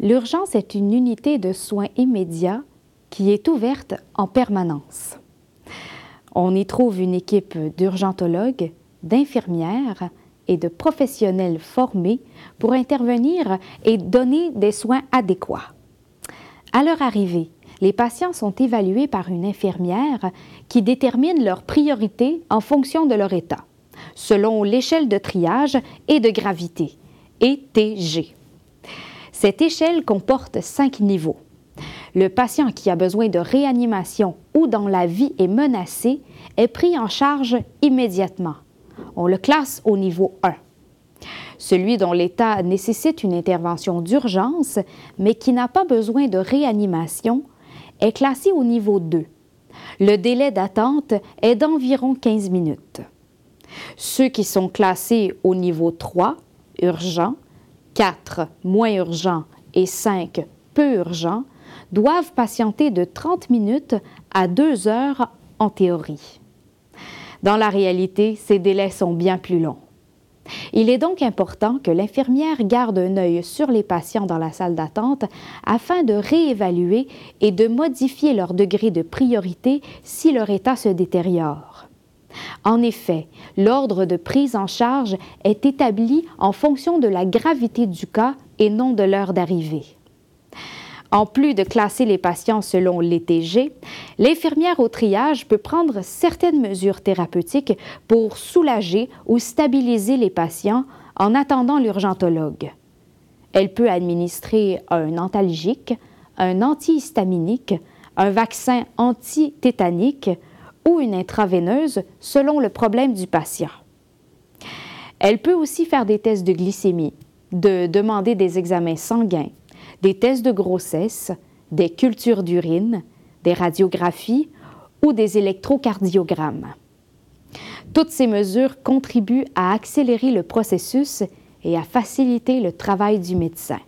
L'urgence est une unité de soins immédiats qui est ouverte en permanence. On y trouve une équipe d'urgentologues, d'infirmières et de professionnels formés pour intervenir et donner des soins adéquats. À leur arrivée, les patients sont évalués par une infirmière qui détermine leurs priorités en fonction de leur état, selon l'échelle de triage et de gravité, ETG. Cette échelle comporte cinq niveaux. Le patient qui a besoin de réanimation ou dont la vie est menacée est pris en charge immédiatement. On le classe au niveau 1. Celui dont l'état nécessite une intervention d'urgence, mais qui n'a pas besoin de réanimation, est classé au niveau 2. Le délai d'attente est d'environ 15 minutes. Ceux qui sont classés au niveau 3, urgent, 4 moins urgents et 5 peu urgents doivent patienter de 30 minutes à 2 heures en théorie. Dans la réalité, ces délais sont bien plus longs. Il est donc important que l'infirmière garde un œil sur les patients dans la salle d'attente afin de réévaluer et de modifier leur degré de priorité si leur état se détériore. En effet, l'ordre de prise en charge est établi en fonction de la gravité du cas et non de l'heure d'arrivée. En plus de classer les patients selon l'ETG, l'infirmière au triage peut prendre certaines mesures thérapeutiques pour soulager ou stabiliser les patients en attendant l'urgentologue. Elle peut administrer un antalgique, un antihistaminique, un vaccin antitétanique ou une intraveineuse selon le problème du patient. Elle peut aussi faire des tests de glycémie, de demander des examens sanguins, des tests de grossesse, des cultures d'urine, des radiographies ou des électrocardiogrammes. Toutes ces mesures contribuent à accélérer le processus et à faciliter le travail du médecin.